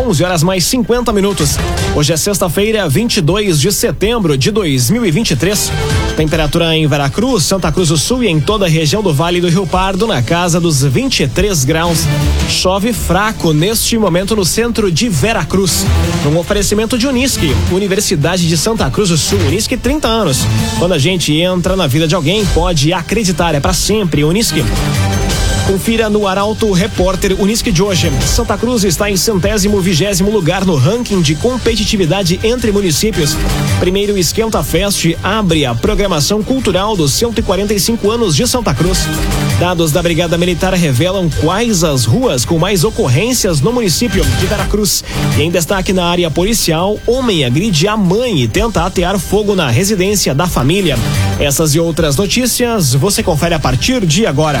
11 horas mais 50 minutos. Hoje é sexta-feira, 22 de setembro de 2023. Temperatura em Veracruz, Santa Cruz do Sul e em toda a região do Vale do Rio Pardo na casa dos 23 graus. Chove fraco neste momento no centro de Veracruz. Um oferecimento de Unisque, Universidade de Santa Cruz do Sul. Unisque 30 anos. Quando a gente entra na vida de alguém, pode acreditar, é para sempre. Unisque. Confira no Arauto Repórter Unisque de hoje. Santa Cruz está em centésimo vigésimo lugar no ranking de competitividade entre municípios. Primeiro Esquenta Fest abre a programação cultural dos 145 anos de Santa Cruz. Dados da Brigada Militar revelam quais as ruas com mais ocorrências no município de Veracruz. E em destaque na área policial, homem agride a mãe e tenta atear fogo na residência da família. Essas e outras notícias você confere a partir de agora.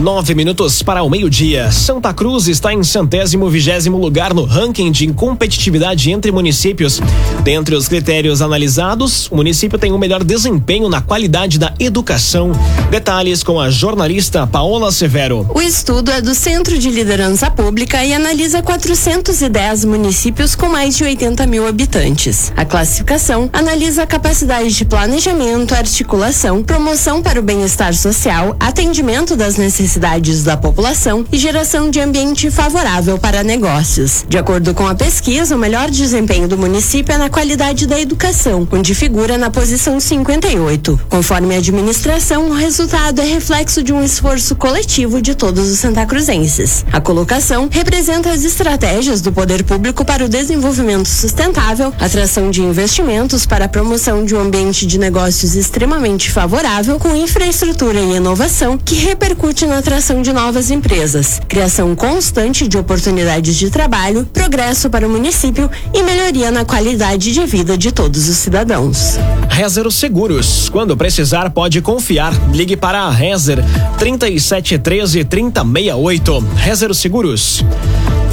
Nove minutos para o meio-dia. Santa Cruz está em centésimo vigésimo lugar no ranking de competitividade entre municípios. Dentre os critérios analisados, o município tem o um melhor desempenho na qualidade da educação. Detalhes com a jornalista Paola Severo. O estudo é do Centro de Liderança Pública e analisa 410 municípios com mais de 80 mil habitantes. A classificação analisa a capacidade de planejamento, articulação, promoção para o bem-estar social, atendimento das necessidades necessidades da população e geração de ambiente favorável para negócios. De acordo com a pesquisa, o melhor desempenho do município é na qualidade da educação, onde figura na posição 58. Conforme a administração, o resultado é reflexo de um esforço coletivo de todos os santacruzenses. A colocação representa as estratégias do poder público para o desenvolvimento sustentável, atração de investimentos para a promoção de um ambiente de negócios extremamente favorável, com infraestrutura e inovação que repercute na atração de novas empresas, criação constante de oportunidades de trabalho, progresso para o município e melhoria na qualidade de vida de todos os cidadãos. Rezer Seguros. Quando precisar, pode confiar. Ligue para a Rezer 3713 3068. Rezer Seguros.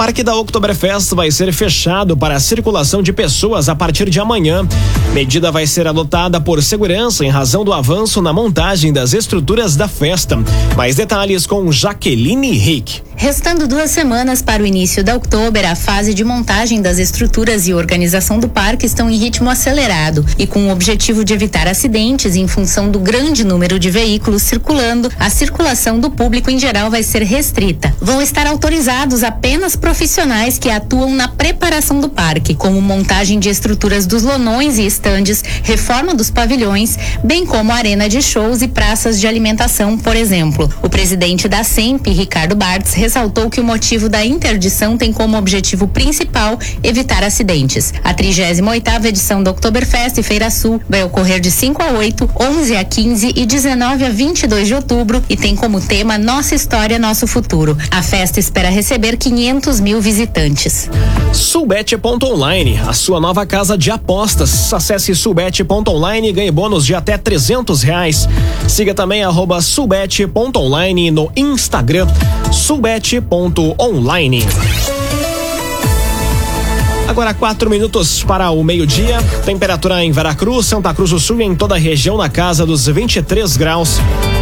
Parque da Oktoberfest vai ser fechado para a circulação de pessoas a partir de amanhã. Medida vai ser adotada por segurança em razão do avanço na montagem das estruturas da festa. Mais detalhes com Jaqueline Rick. Restando duas semanas para o início da Oktober, a fase de montagem das estruturas e organização do parque estão em ritmo acelerado e com o objetivo de evitar acidentes em função do grande número de veículos circulando, a circulação do público em geral vai ser restrita. Vão estar autorizados apenas profissionais que atuam na preparação do parque, como montagem de estruturas dos lonões e estandes, reforma dos pavilhões, bem como arena de shows e praças de alimentação, por exemplo. O presidente da SEMP, Ricardo Bartz, ressaltou que o motivo da interdição tem como objetivo principal evitar acidentes. A 38ª edição do Oktoberfest Feira Sul vai ocorrer de 5 a 8, 11 a 15 e 19 a 22 de outubro e tem como tema Nossa História, Nosso Futuro. A festa espera receber 500 mil visitantes. Sulbet.online, a sua nova casa de apostas. Acesse sulbet.online e ganhe bônus de até 300 reais. Siga também arroba sulbet.online no Instagram. Sulbet Online. Agora quatro minutos para o meio-dia. Temperatura em Veracruz, Santa Cruz do Sul e em toda a região na casa dos 23 graus.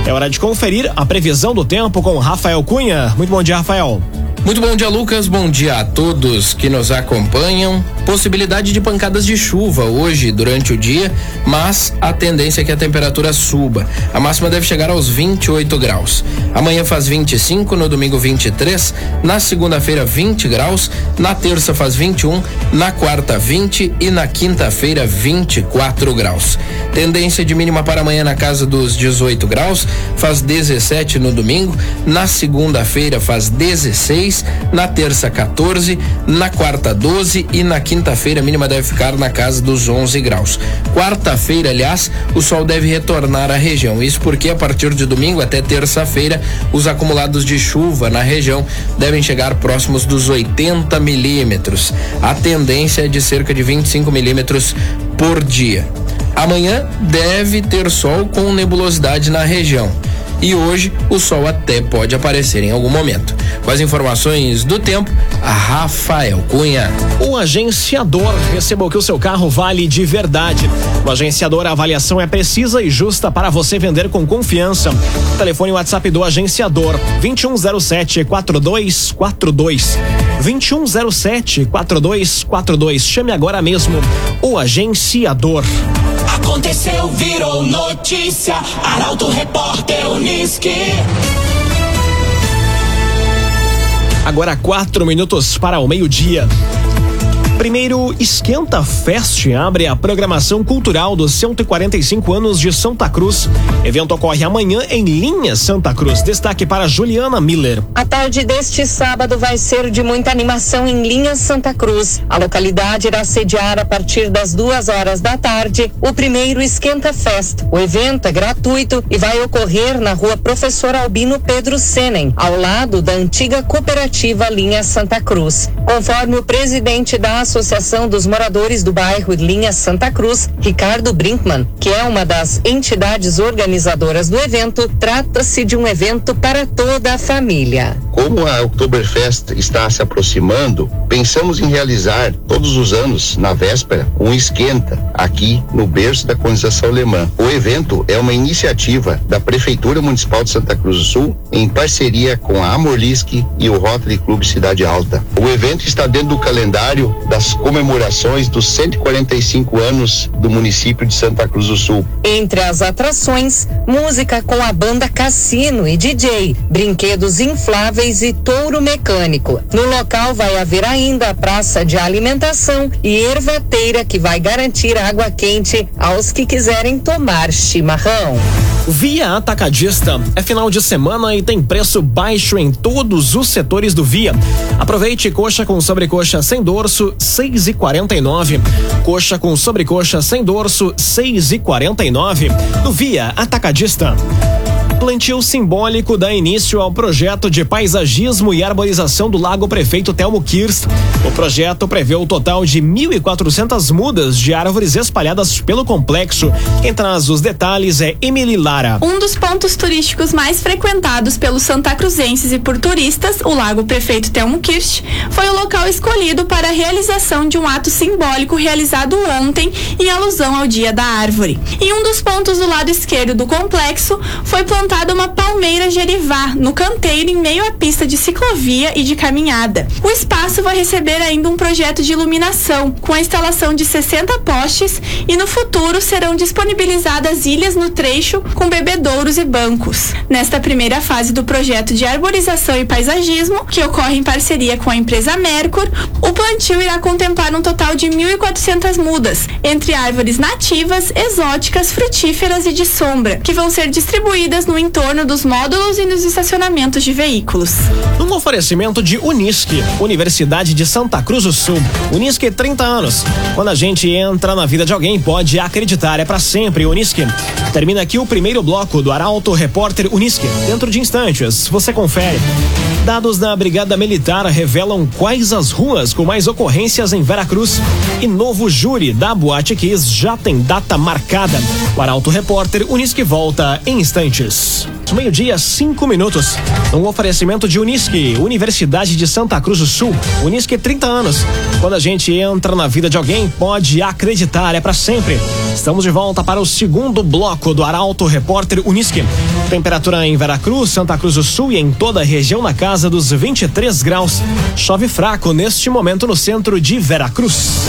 É hora de conferir a previsão do tempo com Rafael Cunha. Muito bom dia, Rafael. Muito bom dia, Lucas. Bom dia a todos que nos acompanham. Possibilidade de pancadas de chuva hoje durante o dia, mas a tendência é que a temperatura suba. A máxima deve chegar aos 28 graus. Amanhã faz 25, no domingo 23, na segunda-feira 20 graus, na terça faz 21, na quarta 20 e na quinta-feira 24 graus. Tendência de mínima para amanhã na casa dos 18 graus, faz 17 no domingo, na segunda-feira faz 16 16, na terça 14, na quarta 12 e na quinta-feira a mínima deve ficar na casa dos 11 graus. Quarta-feira, aliás, o sol deve retornar à região. Isso porque a partir de domingo até terça-feira, os acumulados de chuva na região devem chegar próximos dos 80 milímetros. A tendência é de cerca de 25 milímetros por dia. Amanhã deve ter sol com nebulosidade na região e hoje o sol até pode aparecer em algum momento. Com as informações do tempo, a Rafael Cunha. O agenciador recebeu que o seu carro vale de verdade. O agenciador, a avaliação é precisa e justa para você vender com confiança. Telefone WhatsApp do agenciador 2107 4242. 2107 4242. Chame agora mesmo o agenciador. Aconteceu, virou notícia. Arauto Repórter Uniski. Agora quatro minutos para o meio-dia. Primeiro, Esquenta Fest abre a programação cultural dos 145 anos de Santa Cruz. Evento ocorre amanhã em Linha Santa Cruz. Destaque para Juliana Miller. A tarde deste sábado vai ser de muita animação em Linha Santa Cruz. A localidade irá sediar a partir das duas horas da tarde o primeiro Esquenta Fest. O evento é gratuito e vai ocorrer na rua Professor Albino Pedro Senen, ao lado da antiga cooperativa Linha Santa Cruz. Conforme o presidente da Associação dos Moradores do Bairro Linha Santa Cruz, Ricardo Brinkman, que é uma das entidades organizadoras do evento, trata-se de um evento para toda a família. Como a Oktoberfest está se aproximando, pensamos em realizar todos os anos, na véspera, um esquenta aqui no berço da colonização alemã. O evento é uma iniciativa da Prefeitura Municipal de Santa Cruz do Sul, em parceria com a Amorlisque e o Rotary Clube Cidade Alta. O evento está dentro do calendário das comemorações dos 145 anos do município de Santa Cruz do Sul. Entre as atrações, música com a banda Cassino e DJ, brinquedos infláveis e touro mecânico. No local vai haver ainda a praça de alimentação e ervateira que vai garantir água quente aos que quiserem tomar chimarrão. Via Atacadista. É final de semana e tem preço baixo em todos os setores do Via. Aproveite coxa com sobrecoxa sem dorso, seis e quarenta e nove. Coxa com sobrecoxa sem dorso, seis e quarenta e nove. No Via Atacadista plantio simbólico dá início ao projeto de paisagismo e arborização do Lago Prefeito Telmo Kirst. O projeto prevê o total de 1.400 mudas de árvores espalhadas pelo complexo. Quem traz os detalhes é Emily Lara. Um dos pontos turísticos mais frequentados pelos santacruzenses e por turistas, o Lago Prefeito Telmo Kirst, foi o local escolhido para a realização de um ato simbólico realizado ontem em alusão ao Dia da Árvore. Em um dos pontos do lado esquerdo do complexo foi plantada plantada uma palmeira gerivá no canteiro em meio à pista de ciclovia e de caminhada. O espaço vai receber ainda um projeto de iluminação, com a instalação de 60 postes e no futuro serão disponibilizadas ilhas no trecho com bebedouros e bancos. Nesta primeira fase do projeto de arborização e paisagismo, que ocorre em parceria com a empresa Mercur, o plantio irá contemplar um total de 1.400 mudas, entre árvores nativas, exóticas, frutíferas e de sombra, que vão ser distribuídas no entorno dos módulos e nos estacionamentos de veículos. Um oferecimento de Unisque, Universidade de Santa Cruz do Sul. Unisque 30 anos. Quando a gente entra na vida de alguém, pode acreditar, é para sempre Unisque. Termina aqui o primeiro bloco do Arauto Repórter Unisque. Dentro de instantes, você confere. Dados da Brigada Militar revelam quais as ruas com mais ocorrências em Veracruz. E novo júri da Boate Kiss já tem data marcada. O Arauto Repórter Unisque volta em instantes. Meio-dia, cinco minutos. Um oferecimento de Unisque, Universidade de Santa Cruz do Sul. Unisque 30 anos. Quando a gente entra na vida de alguém, pode acreditar, é para sempre. Estamos de volta para o segundo bloco do Arauto Repórter Unisque. Temperatura em Veracruz, Santa Cruz do Sul e em toda a região na casa dos 23 graus. Chove fraco neste momento no centro de Veracruz.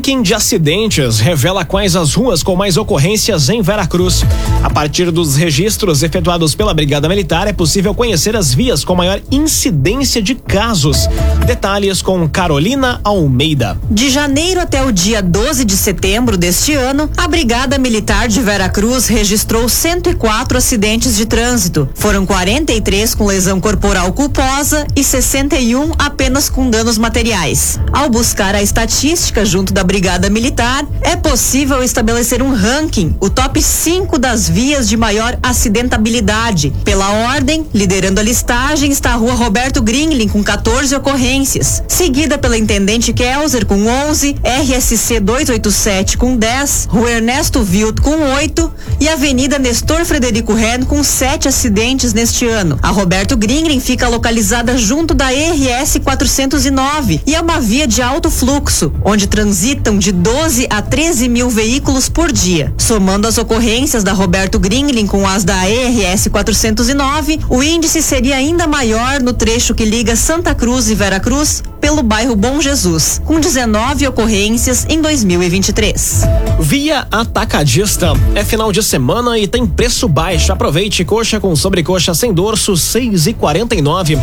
Ranking de acidentes revela quais as ruas com mais ocorrências em Veracruz. A partir dos registros efetuados pela Brigada Militar, é possível conhecer as vias com maior incidência de casos. Detalhes com Carolina Almeida. De janeiro até o dia 12 de setembro deste ano, a Brigada Militar de Veracruz registrou 104 acidentes de trânsito. Foram 43 com lesão corporal culposa e 61 apenas com danos materiais. Ao buscar a estatística junto da Brigada Militar, é possível estabelecer um ranking, o top 5 das vias de maior acidentabilidade. Pela ordem, liderando a listagem está a Rua Roberto Gringlin com 14 ocorrências, seguida pela Intendente Kelzer com 11, RSC 287 com 10, Rua Ernesto Vilt com 8 e Avenida Nestor Frederico Ren com 7 acidentes neste ano. A Roberto Gringlin fica localizada junto da RS 409 e é uma via de alto fluxo, onde trans de 12 a 13 mil veículos por dia. Somando as ocorrências da Roberto Gringlin com as da ERS 409, o índice seria ainda maior no trecho que liga Santa Cruz e Veracruz pelo bairro Bom Jesus, com 19 ocorrências em 2023. Via Atacadista. É final de semana e tem preço baixo. Aproveite coxa com sobrecoxa sem dorso 6,49.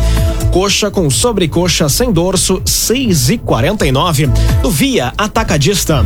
Coxa com sobrecoxa sem dorso 6,49. No Via Atacadista. Atacadista.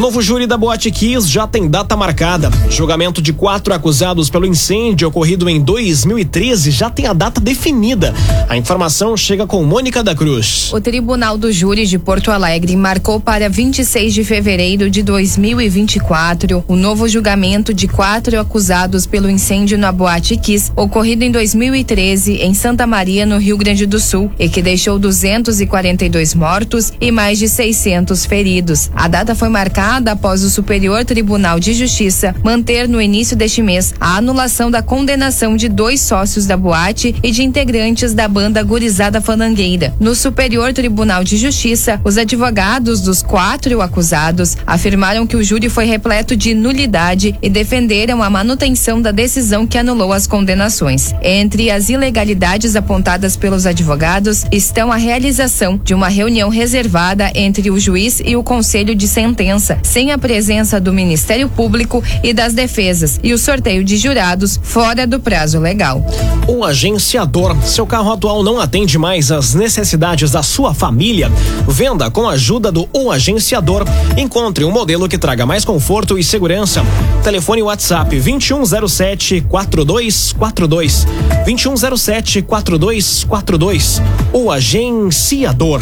Novo júri da Boate Kiss já tem data marcada. Julgamento de quatro acusados pelo incêndio ocorrido em 2013 já tem a data definida. A informação chega com Mônica da Cruz. O Tribunal do Júri de Porto Alegre marcou para 26 de fevereiro de 2024 o novo julgamento de quatro acusados pelo incêndio na Boate Kiss ocorrido em 2013 em Santa Maria, no Rio Grande do Sul, e que deixou 242 mortos e mais de 600 feridos. A data foi marcada após o Superior Tribunal de Justiça manter no início deste mês a anulação da condenação de dois sócios da boate e de integrantes da banda Gurizada Fanangueira. No Superior Tribunal de Justiça, os advogados dos quatro acusados afirmaram que o júri foi repleto de nulidade e defenderam a manutenção da decisão que anulou as condenações. Entre as ilegalidades apontadas pelos advogados estão a realização de uma reunião reservada entre o juiz e o conselho de sentença sem a presença do Ministério Público e das defesas e o sorteio de jurados fora do prazo legal. O agenciador. Seu carro atual não atende mais às necessidades da sua família? Venda com a ajuda do O Agenciador. Encontre um modelo que traga mais conforto e segurança. Telefone WhatsApp 2107 4242. 2107 4242. O Agenciador.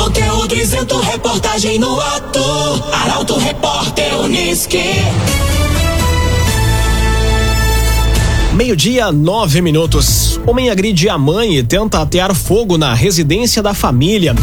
Conteúdo isento, reportagem no ato. Arauto Repórter Uniski. Meio-dia, nove minutos. Homem agride a mãe e tenta atear fogo na residência da família.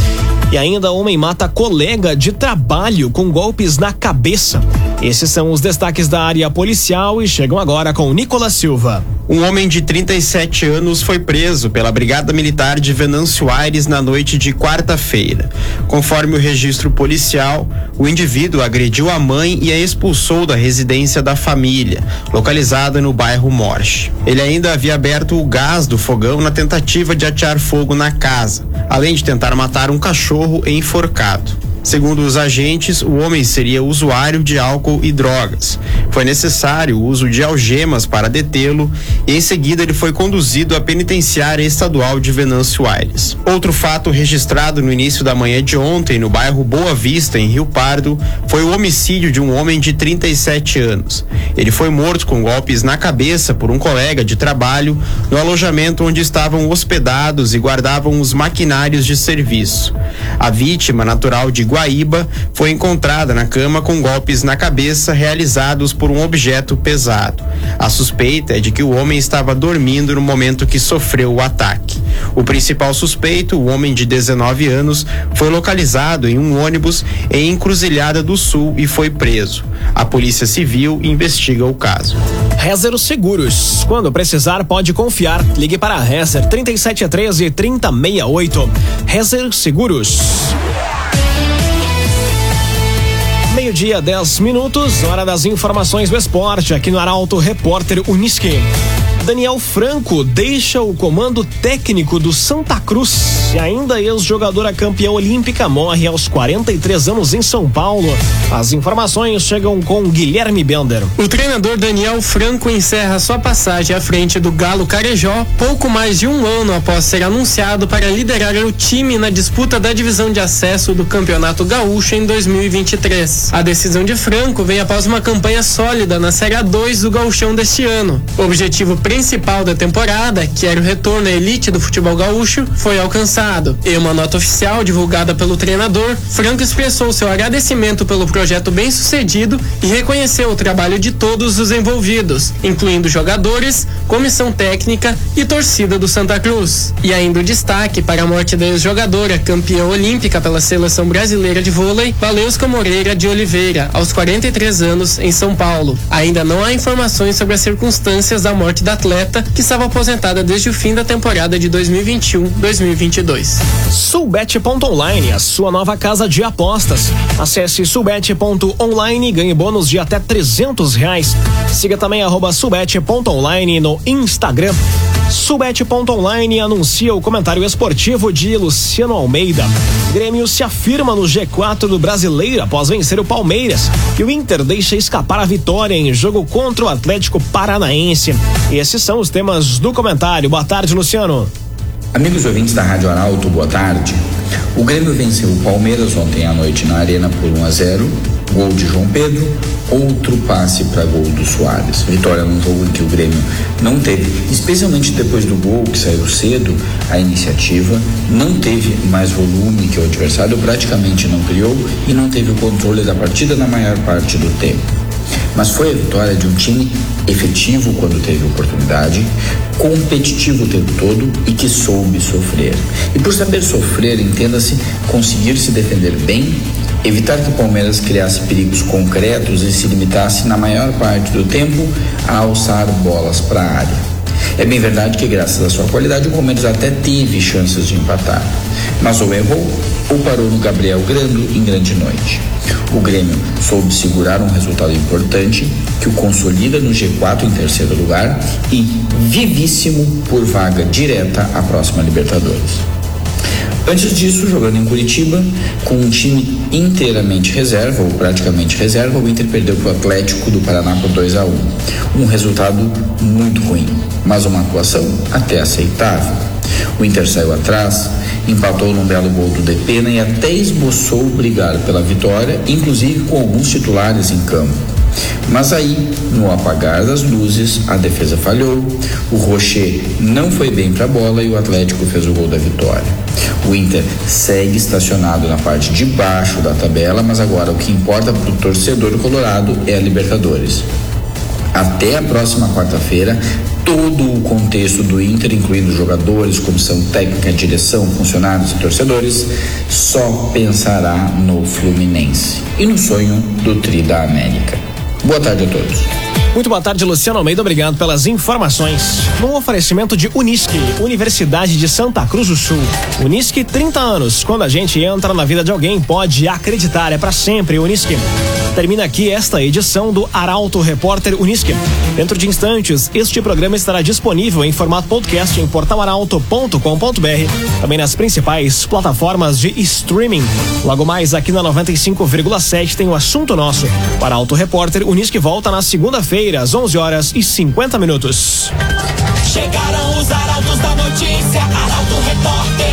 E ainda homem mata colega de trabalho com golpes na cabeça. Esses são os destaques da área policial e chegam agora com Nicolas Silva. Um homem de 37 anos foi preso pela Brigada Militar de Venâncio Aires na noite de quarta-feira. Conforme o registro policial, o indivíduo agrediu a mãe e a expulsou da residência da família, localizada no bairro Morche. Ele ainda havia aberto o gás do fogão na tentativa de atear fogo na casa, além de tentar matar um cachorro enforcado. Segundo os agentes, o homem seria usuário de álcool e drogas. Foi necessário o uso de algemas para detê-lo e em seguida ele foi conduzido à penitenciária estadual de Venâncio Aires. Outro fato registrado no início da manhã de ontem no bairro Boa Vista, em Rio Pardo, foi o homicídio de um homem de 37 anos. Ele foi morto com golpes na cabeça por um colega de trabalho no alojamento onde estavam hospedados e guardavam os maquinários de serviço. A vítima, natural de Guaíba, foi encontrada na cama com golpes na cabeça realizados por um objeto pesado. A suspeita é de que o homem estava dormindo no momento que sofreu o ataque. O principal suspeito, o homem de 19 anos, foi localizado em um ônibus em Encruzilhada do Sul e foi preso. A Polícia Civil investiga o caso. Rezer Seguros. Quando precisar, pode confiar. Ligue para a Rezer 3713 3068. Rezer Seguros. Meio-dia, 10 minutos, hora das informações do esporte, aqui no Arauto Repórter Uniski. Daniel Franco deixa o comando técnico do Santa Cruz. E ainda ex-jogadora campeã olímpica morre aos 43 anos em São Paulo. As informações chegam com Guilherme Bender. O treinador Daniel Franco encerra sua passagem à frente do Galo Carejó pouco mais de um ano após ser anunciado para liderar o time na disputa da divisão de acesso do Campeonato Gaúcho em 2023. A decisão de Franco vem após uma campanha sólida na Série A2 do Gauchão deste ano. O objetivo principal da temporada, que era o retorno à elite do futebol gaúcho, foi alcançado. Em uma nota oficial divulgada pelo treinador, Franco expressou seu agradecimento pelo projeto bem sucedido e reconheceu o trabalho de todos os envolvidos, incluindo jogadores, comissão técnica e torcida do Santa Cruz. E ainda o destaque para a morte da ex-jogadora, campeã olímpica pela seleção brasileira de vôlei, Valesca Moreira de Oliveira, aos 43 anos, em São Paulo. Ainda não há informações sobre as circunstâncias da morte da atleta, que estava aposentada desde o fim da temporada de 2021-2022. Sulbet.online, a sua nova casa de apostas. Acesse sulbet.online e ganhe bônus de até 300 reais. Siga também arroba no Instagram. Subete.online anuncia o comentário esportivo de Luciano Almeida. Grêmio se afirma no G4 do Brasileiro após vencer o Palmeiras. E o Inter deixa escapar a vitória em jogo contra o Atlético Paranaense. Esses são os temas do comentário. Boa tarde, Luciano. Amigos ouvintes da Rádio Arauto, boa tarde. O Grêmio venceu o Palmeiras ontem à noite na Arena por 1 a 0 gol de João Pedro, outro passe para gol do Soares. Vitória num jogo que o Grêmio não teve, especialmente depois do gol que saiu cedo, a iniciativa, não teve mais volume que o adversário, praticamente não criou e não teve o controle da partida na maior parte do tempo mas foi a vitória de um time efetivo quando teve oportunidade, competitivo o tempo todo e que soube sofrer. E por saber sofrer, entenda-se conseguir se defender bem, evitar que o Palmeiras criasse perigos concretos e se limitasse, na maior parte do tempo, a alçar bolas para a área. É bem verdade que, graças à sua qualidade, o Palmeiras até teve chances de empatar, mas ou errou ou parou no Gabriel Grando em grande noite. O Grêmio soube segurar um resultado importante que o consolida no G4 em terceiro lugar e vivíssimo por vaga direta à próxima Libertadores. Antes disso, jogando em Curitiba, com um time inteiramente reserva, ou praticamente reserva, o Inter perdeu para o Atlético do Paraná por 2 a 1 um. resultado muito ruim, mas uma atuação até aceitável. O Inter saiu atrás, empatou num belo gol do Depena e até esboçou brigar pela vitória, inclusive com alguns titulares em campo. Mas aí, no apagar das luzes, a defesa falhou, o Rocher não foi bem para a bola e o Atlético fez o gol da vitória. O Inter segue estacionado na parte de baixo da tabela, mas agora o que importa para o torcedor colorado é a Libertadores. Até a próxima quarta-feira, todo o contexto do Inter, incluindo jogadores, comissão técnica, direção, funcionários e torcedores, só pensará no Fluminense e no sonho do Tri da América. Boa tarde a todos. Muito boa tarde, Luciano Almeida. Obrigado pelas informações. Num oferecimento de Unisque, Universidade de Santa Cruz do Sul. Unisque, 30 anos. Quando a gente entra na vida de alguém, pode acreditar. É para sempre, Unisque. Termina aqui esta edição do Arauto Repórter Unisque. Dentro de instantes, este programa estará disponível em formato podcast em portalaralto.com.br, também nas principais plataformas de streaming. Logo mais aqui na 95,7 tem o assunto nosso. O Arauto Repórter Unisque volta na segunda-feira às 11 horas e 50 minutos. Chegaram os arautos da notícia, Arauto Repórter.